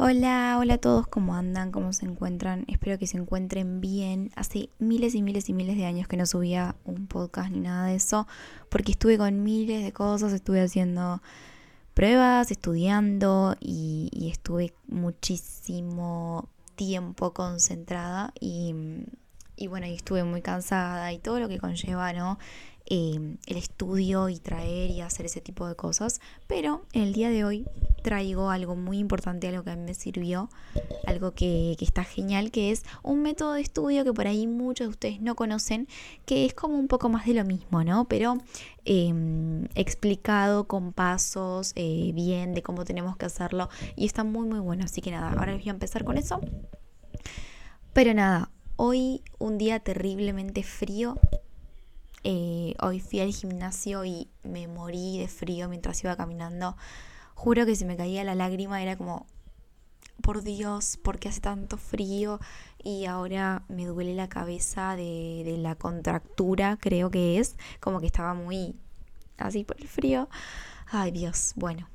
Hola, hola a todos, ¿cómo andan? ¿Cómo se encuentran? Espero que se encuentren bien. Hace miles y miles y miles de años que no subía un podcast ni nada de eso, porque estuve con miles de cosas, estuve haciendo pruebas, estudiando y, estuve muchísimo tiempo concentrada y, y bueno, y estuve muy cansada y todo lo que conlleva, ¿no? Em, el estudio y traer y hacer ese tipo de cosas. Pero en el día de hoy traigo algo muy importante, algo que a mí me sirvió, algo que, está genial, que es un método de estudio que por ahí muchos de ustedes no conocen, que es como un poco más de lo mismo, ¿no? Pero em, explicado con pasos, eh, bien, de cómo tenemos que hacerlo. Y está muy, muy bueno. Así que nada, ahora voy a empezar con eso. Pero nada, hoy un día terriblemente frío, eh, hoy fui al gimnasio y me morí de frío mientras iba caminando. Juro que se me caía la lágrima, era como, por Dios, ¿por qué hace tanto frío? Y ahora me duele la cabeza de, de la contractura, creo que es, como que estaba muy así por el frío. Ay Dios, bueno,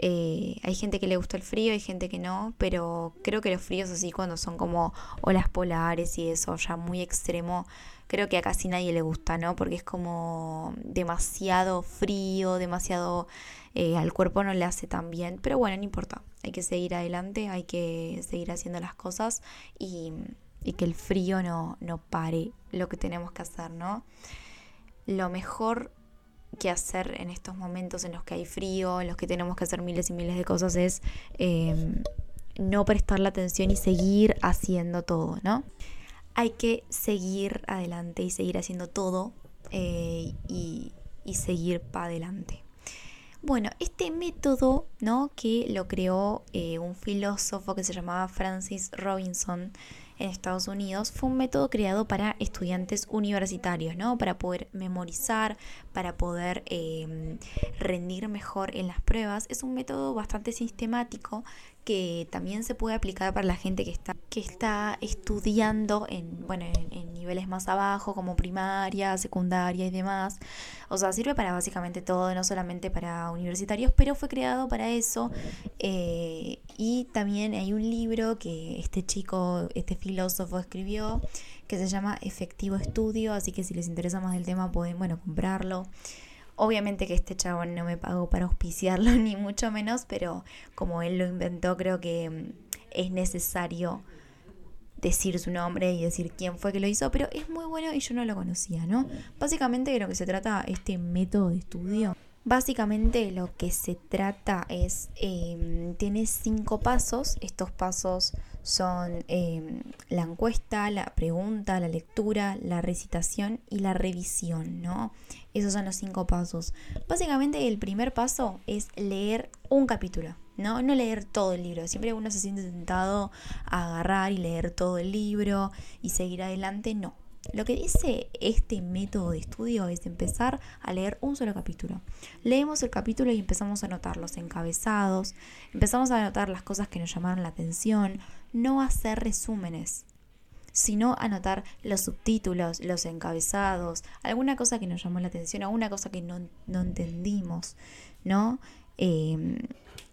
eh, hay gente que le gusta el frío, hay gente que no, pero creo que los fríos así cuando son como olas polares y eso ya muy extremo, creo que a casi nadie le gusta, ¿no? Porque es como demasiado frío, demasiado eh, al cuerpo no le hace tan bien, pero bueno, no importa, hay que seguir adelante, hay que seguir haciendo las cosas y, y que el frío no, no pare lo que tenemos que hacer, ¿no? Lo mejor que hacer en estos momentos en los que hay frío, en los que tenemos que hacer miles y miles de cosas, es em, no prestar la atención y seguir haciendo todo, ¿no? Hay que seguir adelante y seguir haciendo todo eh, y, seguir para adelante. Bueno, este método, ¿no? Que lo creó eh, un filósofo que se llamaba Francis Robinson, en Estados Unidos fue un método creado para estudiantes universitarios, ¿no? Para poder memorizar, para poder em, rendir mejor en las pruebas. Es un método bastante sistemático que también se puede aplicar para la gente que está, que está estudiando en, bueno, en, niveles más abajo, como primaria, secundaria y demás. O sea, sirve para básicamente todo, no solamente para universitarios, pero fue creado para eso. Eh, y también hay un libro que este chico, este filósofo escribió, que se llama Efectivo Estudio, así que si les interesa más del tema pueden, bueno, comprarlo. Obviamente que este chabón no me pagó para auspiciarlo, ni mucho menos, pero como él lo inventó, creo que mm, es necesario decir su nombre y decir quién fue que lo hizo, pero es muy bueno y yo no lo conocía, ¿no? Básicamente de lo que se trata este método de estudio. Básicamente lo que se trata es, em, tiene cinco pasos, estos pasos son em, la encuesta, la pregunta, la lectura, la recitación y la revisión, ¿no? Esos son los cinco pasos. Básicamente el primer paso es leer un capítulo, ¿no? No leer todo el libro. Siempre uno se siente tentado a agarrar y leer todo el libro y seguir adelante, no. Lo que dice este método de estudio es empezar a leer un solo capítulo. Leemos el capítulo y empezamos a anotar los encabezados, empezamos a anotar las cosas que nos llamaron la atención, no hacer resúmenes, sino anotar los subtítulos, los encabezados, alguna cosa que nos llamó la atención, alguna cosa que no, entendimos, ¿no? Em,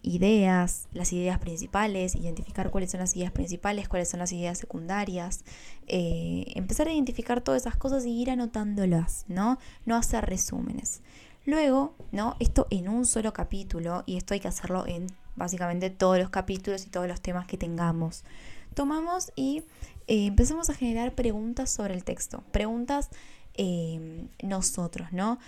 ideas, las ideas principales, identificar cuáles son las ideas principales, cuáles son las ideas secundarias, eh, empezar a identificar todas esas cosas y ir anotándolas, ¿no? No hacer resúmenes. Luego, ¿no? Esto en un solo capítulo, y esto hay que hacerlo en básicamente todos los capítulos y todos los temas que tengamos. Tomamos y eh, empezamos a generar preguntas sobre el texto, preguntas eh, nosotros, ¿no?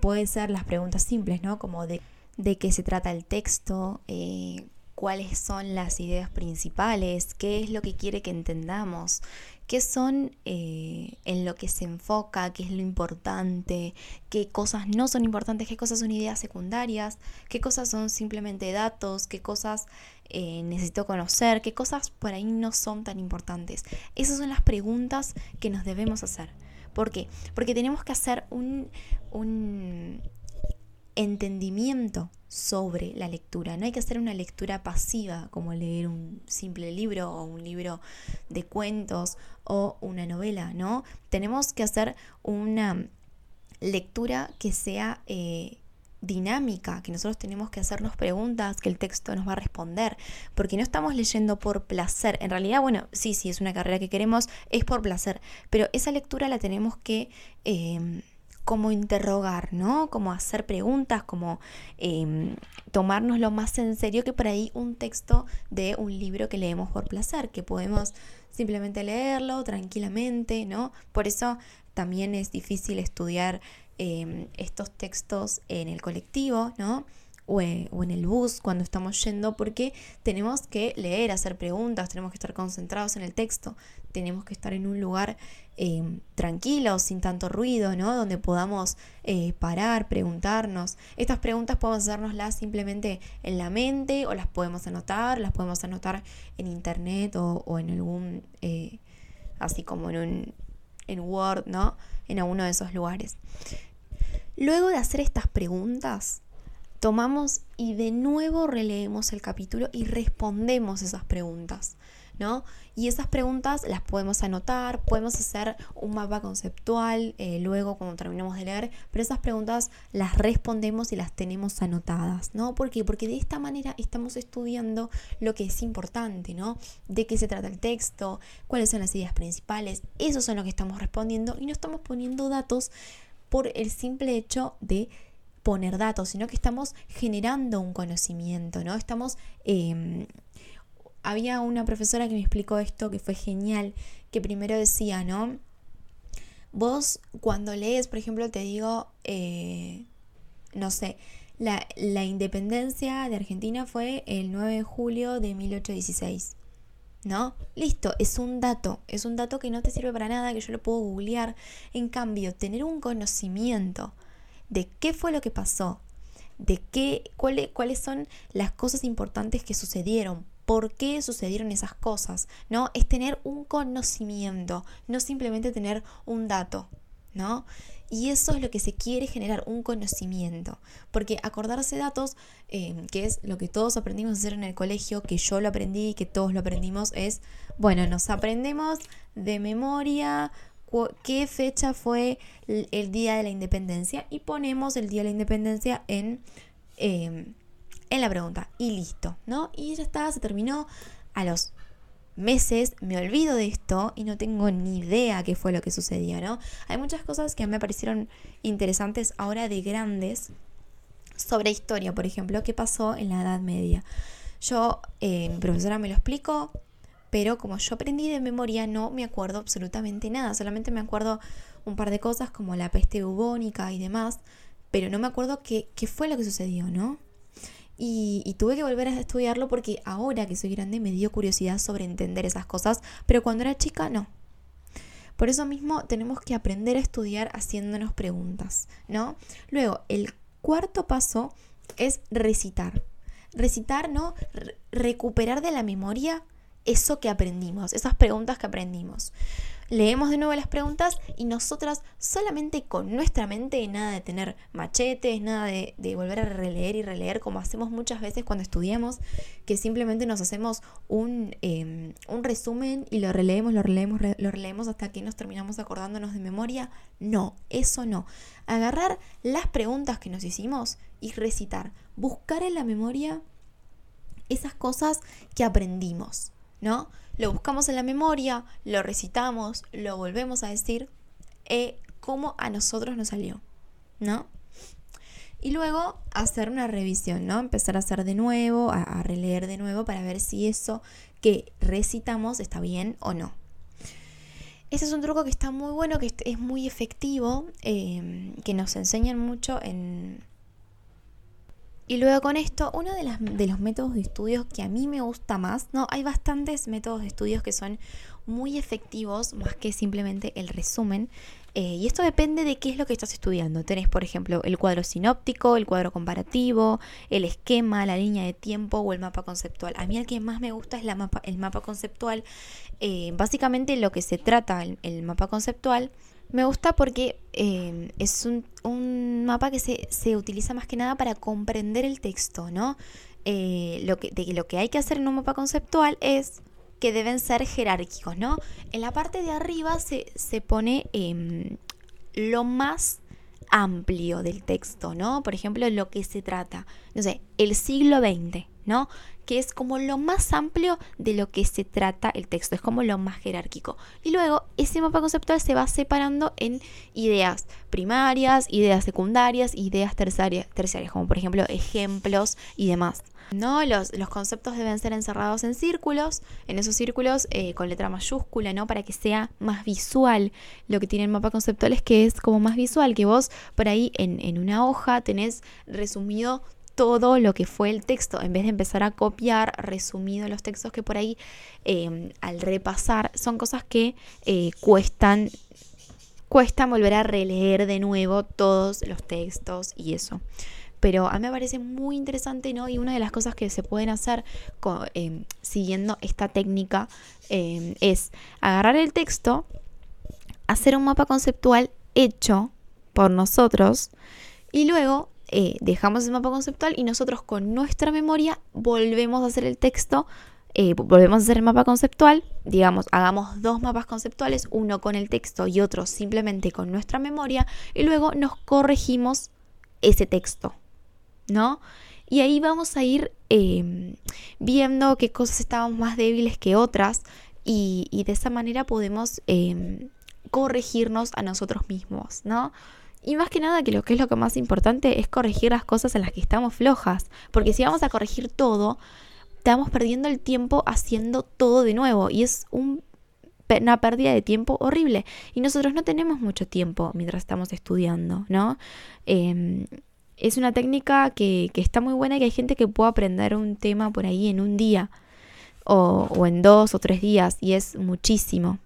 Pueden ser las preguntas simples, ¿no? Como de, de qué se trata el texto, eh, cuáles son las ideas principales, qué es lo que quiere que entendamos, qué son eh, en lo que se enfoca, qué es lo importante, qué cosas no son importantes, qué cosas son ideas secundarias, qué cosas son simplemente datos, qué cosas eh, necesito conocer, qué cosas por ahí no son tan importantes. Esas son las preguntas que nos debemos hacer. ¿Por qué? Porque tenemos que hacer un, un entendimiento sobre la lectura. No hay que hacer una lectura pasiva como leer un simple libro o un libro de cuentos o una novela, ¿no? Tenemos que hacer una lectura que sea eh, dinámica, que nosotros tenemos que hacernos preguntas, que el texto nos va a responder, porque no estamos leyendo por placer. En realidad, bueno, sí, sí, es una carrera que queremos, es por placer, pero esa lectura la tenemos que... Eh, como interrogar, ¿no? Como hacer preguntas, como eh, tomárnoslo más en serio que por ahí un texto de un libro que leemos por placer, que podemos simplemente leerlo tranquilamente, ¿no? Por eso también es difícil estudiar em, estos textos en el colectivo, ¿no? En, o en, el bus cuando estamos yendo, porque tenemos que leer, hacer preguntas, tenemos que estar concentrados en el texto, tenemos que estar en un lugar eh, tranquilos, sin tanto ruido, ¿no? Donde podamos eh, parar, preguntarnos. Estas preguntas podemos hacernoslas simplemente en la mente o las podemos anotar, las podemos anotar en internet o, en algún, eh, así como en un en Word, ¿no? En alguno de esos lugares. Luego de hacer estas preguntas, tomamos y de nuevo releemos el capítulo y respondemos esas preguntas. ¿No? Y esas preguntas las podemos anotar, podemos hacer un mapa conceptual eh, luego cuando terminemos de leer, pero esas preguntas las respondemos y las tenemos anotadas, ¿no? ¿Por qué? Porque de esta manera estamos estudiando lo que es importante, ¿no? De qué se trata el texto, cuáles son las ideas principales, eso son lo que estamos respondiendo y no estamos poniendo datos por el simple hecho de poner datos, sino que estamos generando un conocimiento, ¿no? Estamos em, había una profesora que me explicó esto que fue genial, que primero decía, ¿no? Vos cuando lees, por ejemplo, te digo, eh, no sé, la, la, independencia de Argentina fue el 9 de julio de 1816. ¿No? Listo, es un dato, es un dato que no te sirve para nada, que yo lo puedo googlear. En cambio, tener un conocimiento de qué fue lo que pasó, de qué, cuáles, cuáles son las cosas importantes que sucedieron, por qué sucedieron esas cosas, ¿no? Es tener un conocimiento, no simplemente tener un dato, ¿no? Y eso es lo que se quiere generar, un conocimiento. Porque acordarse datos, eh, que es lo que todos aprendimos a hacer en el colegio, que yo lo aprendí, que todos lo aprendimos, es, bueno, nos aprendemos de memoria qué fecha fue el, día de la independencia y ponemos el día de la independencia en... Eh, en la pregunta y listo, ¿no? Y ya está, se terminó. A los meses me olvido de esto y no tengo ni idea qué fue lo que sucedía, ¿no? Hay muchas cosas que me parecieron interesantes ahora de grandes sobre historia, por ejemplo, qué pasó en la Edad Media. Yo, eh, mi profesora me lo explicó, pero como yo aprendí de memoria no me acuerdo absolutamente nada, solamente me acuerdo un par de cosas como la peste bubónica y demás, pero no me acuerdo qué, qué fue lo que sucedió, ¿no? Y, tuve que volver a estudiarlo porque ahora que soy grande me dio curiosidad sobre entender esas cosas, pero cuando era chica no. Por eso mismo tenemos que aprender a estudiar haciéndonos preguntas, ¿no? Luego, el cuarto paso es recitar. Recitar, ¿no? recuperar de la memoria eso que aprendimos, esas preguntas que aprendimos leemos de nuevo las preguntas y nosotras solamente con nuestra mente, nada de tener machetes, nada de, volver a releer y releer como hacemos muchas veces cuando estudiamos, que simplemente nos hacemos un, em, un resumen y lo releemos, lo releemos, lo releemos hasta que nos terminamos acordándonos de memoria. No, eso no. Agarrar las preguntas que nos hicimos y recitar, buscar en la memoria esas cosas que aprendimos, ¿no? Lo buscamos en la memoria, lo recitamos, lo volvemos a decir, eh, como a nosotros nos salió, ¿no? Y luego hacer una revisión, ¿no? Empezar a hacer de nuevo, a, releer de nuevo para ver si eso que recitamos está bien o no. Ese es un truco que está muy bueno, que es muy efectivo, eh, que nos enseñan mucho en, y luego con esto, uno de, las, los métodos de estudios que a mí me gusta más, no, hay bastantes métodos de estudios que son muy efectivos, más que simplemente el resumen. Eh, y esto depende de qué es lo que estás estudiando. Tenés, por ejemplo, el cuadro sinóptico, el cuadro comparativo, el esquema, la línea de tiempo o el mapa conceptual. A mí el que más me gusta es la mapa, el mapa conceptual. Eh, básicamente lo que se trata el mapa conceptual me gusta porque eh, es un, mapa que se, utiliza más que nada para comprender el texto, ¿no? Eh, lo, que, de, lo que hay que hacer en un mapa conceptual es que deben ser jerárquicos, ¿no? En la parte de arriba se, pone em, lo más amplio del texto, ¿no? Por ejemplo, lo que se trata, no sé, el siglo XX, ¿no? Que es como lo más amplio de lo que se trata el texto, es como lo más jerárquico. Y luego ese mapa conceptual se va separando en ideas primarias, ideas secundarias, ideas terciarias, terciarias como por ejemplo ejemplos y demás. ¿no? Los, los, conceptos deben ser encerrados en círculos, en esos círculos eh, con letra mayúscula, ¿no? Para que sea más visual. Lo que tiene el mapa conceptual es que es como más visual, que vos por ahí en, en una hoja tenés resumido todo lo que fue el texto, en vez de empezar a copiar resumido los textos que por ahí em, al repasar son cosas que eh, cuestan, volver a releer de nuevo todos los textos y eso. Pero a mí me parece muy interesante, ¿no? Y una de las cosas que se pueden hacer em, siguiendo esta técnica em, es agarrar el texto, hacer un mapa conceptual hecho por nosotros y luego eh, dejamos el mapa conceptual y nosotros con nuestra memoria volvemos a hacer el texto, eh, volvemos a hacer el mapa conceptual, digamos, hagamos dos mapas conceptuales, uno con el texto y otro simplemente con nuestra memoria, y luego nos corregimos ese texto, ¿no? Y ahí vamos a ir em, viendo qué cosas estábamos más débiles que otras y, de esa manera podemos em, corregirnos a nosotros mismos, ¿no? Y más que nada que lo que es lo que más importante es corregir las cosas en las que estamos flojas. Porque si vamos a corregir todo, estamos perdiendo el tiempo haciendo todo de nuevo. Y es una pérdida de tiempo horrible. Y nosotros no tenemos mucho tiempo mientras estamos estudiando, ¿no? Em, es una técnica que, está muy buena y que hay gente que puede aprender un tema por ahí en un día. O, o en dos o tres días. Y es muchísimo.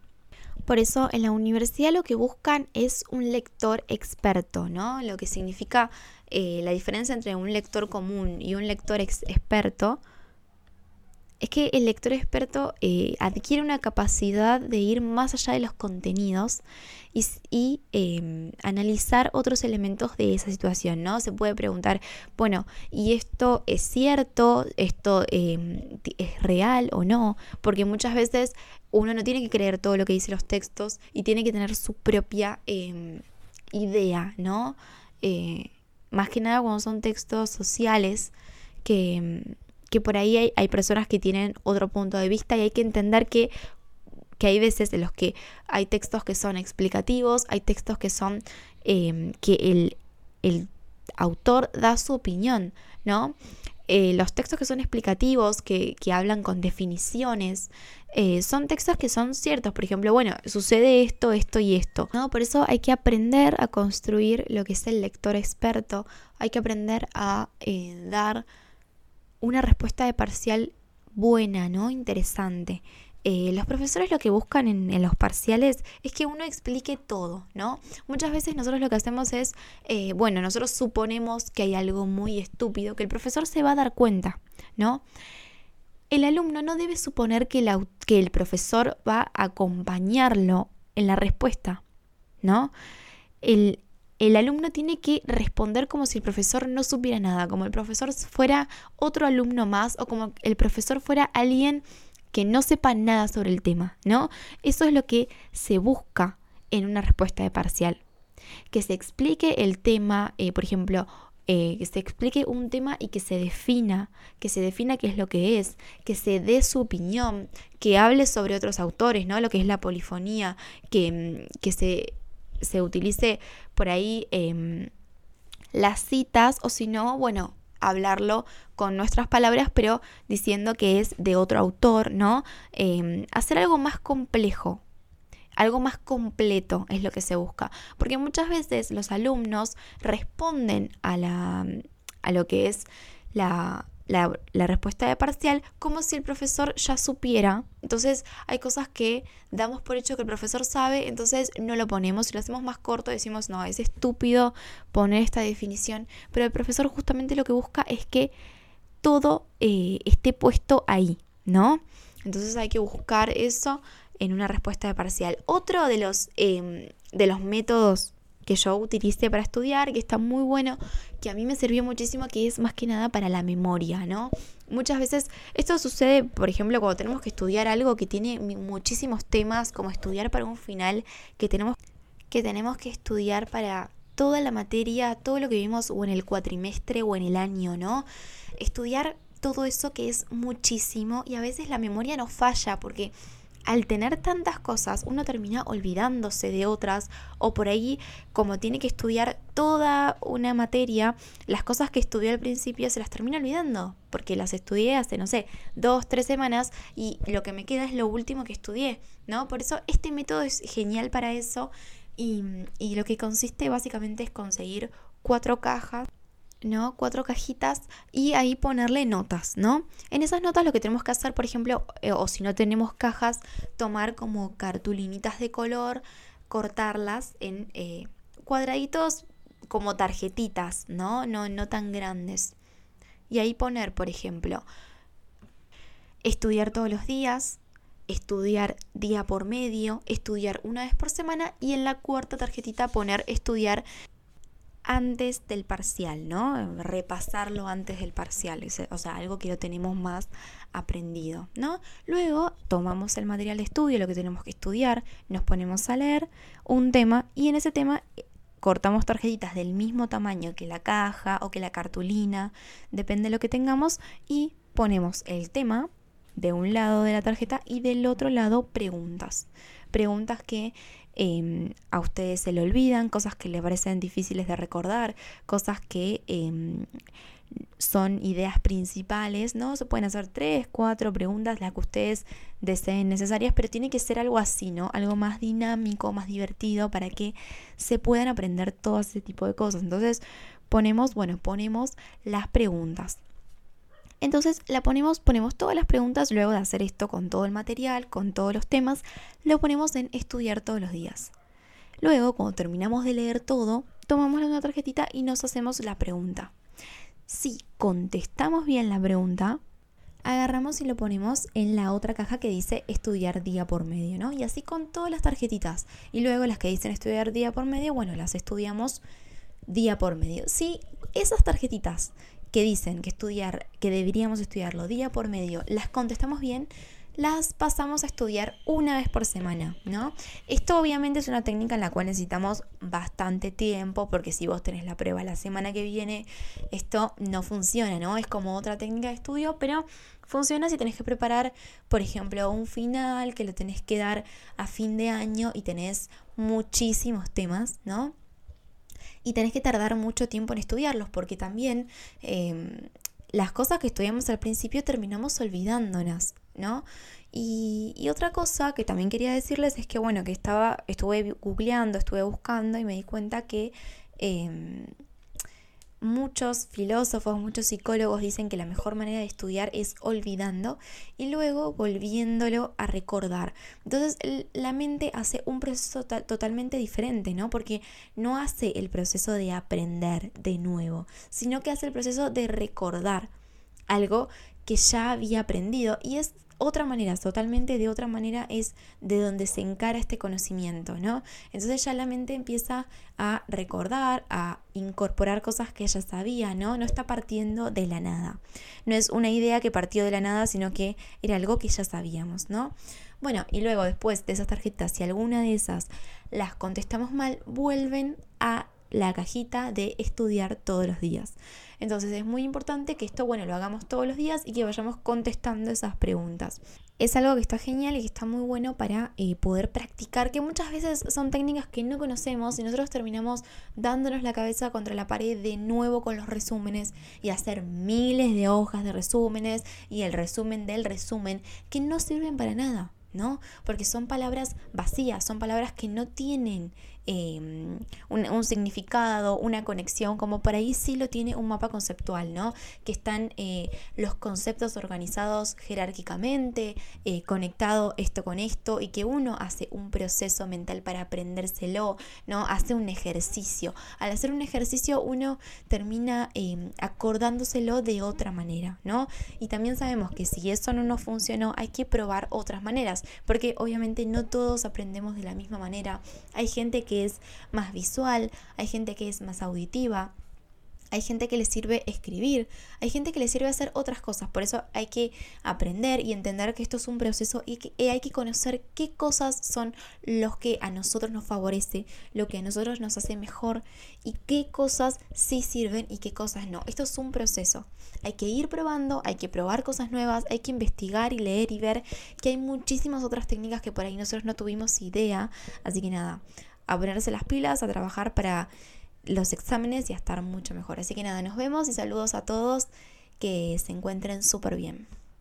Por eso en la universidad lo que buscan es un lector experto, ¿no? Lo que significa eh, la diferencia entre un lector común y un lector experto es que el lector experto eh, adquiere una capacidad de ir más allá de los contenidos y, em, analizar otros elementos de esa situación, ¿no? Se puede preguntar, bueno, ¿y esto es cierto? ¿Esto em, es real o no? Porque muchas veces uno no tiene que creer todo lo que dicen los textos y tiene que tener su propia em, idea, ¿no? Eh, más que nada cuando son textos sociales que que por ahí hay, personas que tienen otro punto de vista y hay que entender que, que hay veces en los que hay textos que son explicativos, hay textos que son em, que el, el, autor da su opinión, ¿no? Eh, los textos que son explicativos, que, que hablan con definiciones, eh, son textos que son ciertos. Por ejemplo, bueno, sucede esto, esto y esto. ¿no? Por eso hay que aprender a construir lo que es el lector experto. Hay que aprender a eh, dar una respuesta de parcial buena, ¿no? Interesante. Eh, los profesores lo que buscan en, los parciales es que uno explique todo, ¿no? Muchas veces nosotros lo que hacemos es, eh, bueno, nosotros suponemos que hay algo muy estúpido, que el profesor se va a dar cuenta, ¿no? El alumno no debe suponer que, que el profesor va a acompañarlo en la respuesta, ¿no? El, el alumno tiene que responder como si el profesor no supiera nada, como el profesor fuera otro alumno más o como el profesor fuera alguien que no sepa nada sobre el tema, ¿no? Eso es lo que se busca en una respuesta de parcial. Que se explique el tema, eh, por ejemplo, eh, que se explique un tema y que se defina, que se defina qué es lo que es, que se dé su opinión, que hable sobre otros autores, ¿no? Lo que es la polifonía, que, mm, que se se utilice por ahí em, las citas o si no, bueno, hablarlo con nuestras palabras, pero diciendo que es de otro autor, ¿no? Em, hacer algo más complejo, algo más completo es lo que se busca, porque muchas veces los alumnos responden a, la, a lo que es la, la, respuesta de parcial como si el profesor ya supiera. Entonces hay cosas que damos por hecho que el profesor sabe, entonces no lo ponemos. Si lo hacemos más corto decimos, no, es estúpido poner esta definición. Pero el profesor justamente lo que busca es que todo eh, esté puesto ahí, ¿no? Entonces hay que buscar eso en una respuesta de parcial. Otro de los, em, de los métodos que yo utilicé para estudiar, que está muy bueno, que a mí me sirvió muchísimo, que es más que nada para la memoria, ¿no? Muchas veces esto sucede, por ejemplo, cuando tenemos que estudiar algo que tiene muchísimos temas, como estudiar para un final, que tenemos que, tenemos que estudiar para toda la materia, todo lo que vimos o en el cuatrimestre o en el año, ¿no? Estudiar todo eso que es muchísimo y a veces la memoria nos falla porque al tener tantas cosas, uno termina olvidándose de otras o por ahí, como tiene que estudiar toda una materia, las cosas que estudió al principio se las termina olvidando, porque las estudié hace, no sé, dos, tres semanas y lo que me queda es lo último que estudié, ¿no? Por eso este método es genial para eso y, y lo que consiste básicamente es conseguir cuatro cajas ¿no? Cuatro cajitas y ahí ponerle notas, ¿no? En esas notas lo que tenemos que hacer, por ejemplo, eh, o si no tenemos cajas, tomar como cartulinitas de color, cortarlas en eh, cuadraditos como tarjetitas, ¿no? ¿no? No tan grandes. Y ahí poner, por ejemplo, estudiar todos los días, estudiar día por medio, estudiar una vez por semana y en la cuarta tarjetita poner estudiar antes del parcial, ¿no? Repasarlo antes del parcial, o sea, algo que lo tenemos más aprendido, ¿no? Luego tomamos el material de estudio, lo que tenemos que estudiar, nos ponemos a leer un tema y en ese tema eh, cortamos tarjetitas del mismo tamaño que la caja o que la cartulina, depende de lo que tengamos, y ponemos el tema de un lado de la tarjeta y del otro lado preguntas. Preguntas que Em, a ustedes se le olvidan, cosas que les parecen difíciles de recordar, cosas que em, son ideas principales, ¿no? Se pueden hacer tres, cuatro preguntas, las que ustedes deseen necesarias, pero tiene que ser algo así, ¿no? Algo más dinámico, más divertido para que se puedan aprender todo ese tipo de cosas. Entonces, ponemos, bueno, ponemos las preguntas. Entonces la ponemos, ponemos todas las preguntas luego de hacer esto con todo el material, con todos los temas, lo ponemos en estudiar todos los días. Luego, cuando terminamos de leer todo, tomamos una tarjetita y nos hacemos la pregunta. Si contestamos bien la pregunta, agarramos y lo ponemos en la otra caja que dice estudiar día por medio, ¿no? Y así con todas las tarjetitas. Y luego las que dicen estudiar día por medio, bueno, las estudiamos día por medio. Si esas tarjetitas que dicen que estudiar, que deberíamos estudiarlo día por medio, las contestamos bien, las pasamos a estudiar una vez por semana, ¿no? Esto obviamente es una técnica en la cual necesitamos bastante tiempo, porque si vos tenés la prueba la semana que viene, esto no funciona, ¿no? Es como otra técnica de estudio, pero funciona si tenés que preparar, por ejemplo, un final que lo tenés que dar a fin de año y tenés muchísimos temas, ¿no? Y tenés que tardar mucho tiempo en estudiarlos porque también em, las cosas que estudiamos al principio terminamos olvidándonos, ¿no? Y, otra cosa que también quería decirles es que, bueno, que estaba, estuve googleando, estuve buscando y me di cuenta que... Em, muchos filósofos, muchos psicólogos dicen que la mejor manera de estudiar es olvidando y luego volviéndolo a recordar. Entonces la mente hace un proceso totalmente diferente, ¿no? Porque no hace el proceso de aprender de nuevo, sino que hace el proceso de recordar algo que ya había aprendido y es otra manera, totalmente de otra manera es de donde se encara este conocimiento, ¿no? Entonces ya la mente empieza a recordar, a incorporar cosas que ella sabía, ¿no? No está partiendo de la nada. No es una idea que partió de la nada, sino que era algo que ya sabíamos, ¿no? Bueno, y luego después de esas tarjetas, si alguna de esas las contestamos mal, vuelven a la cajita de estudiar todos los días. Entonces es muy importante que esto, bueno, lo hagamos todos los días y que vayamos contestando esas preguntas. Es algo que está genial y que está muy bueno para eh, poder practicar, que muchas veces son técnicas que no conocemos y nosotros terminamos dándonos la cabeza contra la pared de nuevo con los resúmenes y hacer miles de hojas de resúmenes y el resumen del resumen que no sirven para nada. ¿no? Porque son palabras vacías, son palabras que no tienen em, un, significado, una conexión, como por ahí sí lo tiene un mapa conceptual, ¿no? Que están eh, los conceptos organizados jerárquicamente, eh, conectado esto con esto, y que uno hace un proceso mental para aprendérselo, ¿no? Hace un ejercicio. Al hacer un ejercicio uno termina em, acordándoselo de otra manera, ¿no? Y también sabemos que si eso no nos funcionó, hay que probar otras maneras porque obviamente no todos aprendemos de la misma manera. Hay gente que es más visual, hay gente que es más auditiva. hay gente que le sirve escribir, hay gente que le sirve hacer otras cosas, por eso hay que aprender y entender que esto es un proceso y que hay que conocer qué cosas son los que a nosotros nos favorece, lo que a nosotros nos hace mejor y qué cosas sí sirven y qué cosas no. Esto es un proceso. Hay que ir probando, hay que probar cosas nuevas, hay que investigar y leer y ver que hay muchísimas otras técnicas que por ahí nosotros no tuvimos idea, así que nada, a ponerse las pilas, a trabajar para los exámenes y a estar mucho mejor. Así que nada, nos vemos y saludos a todos, que se encuentren súper bien.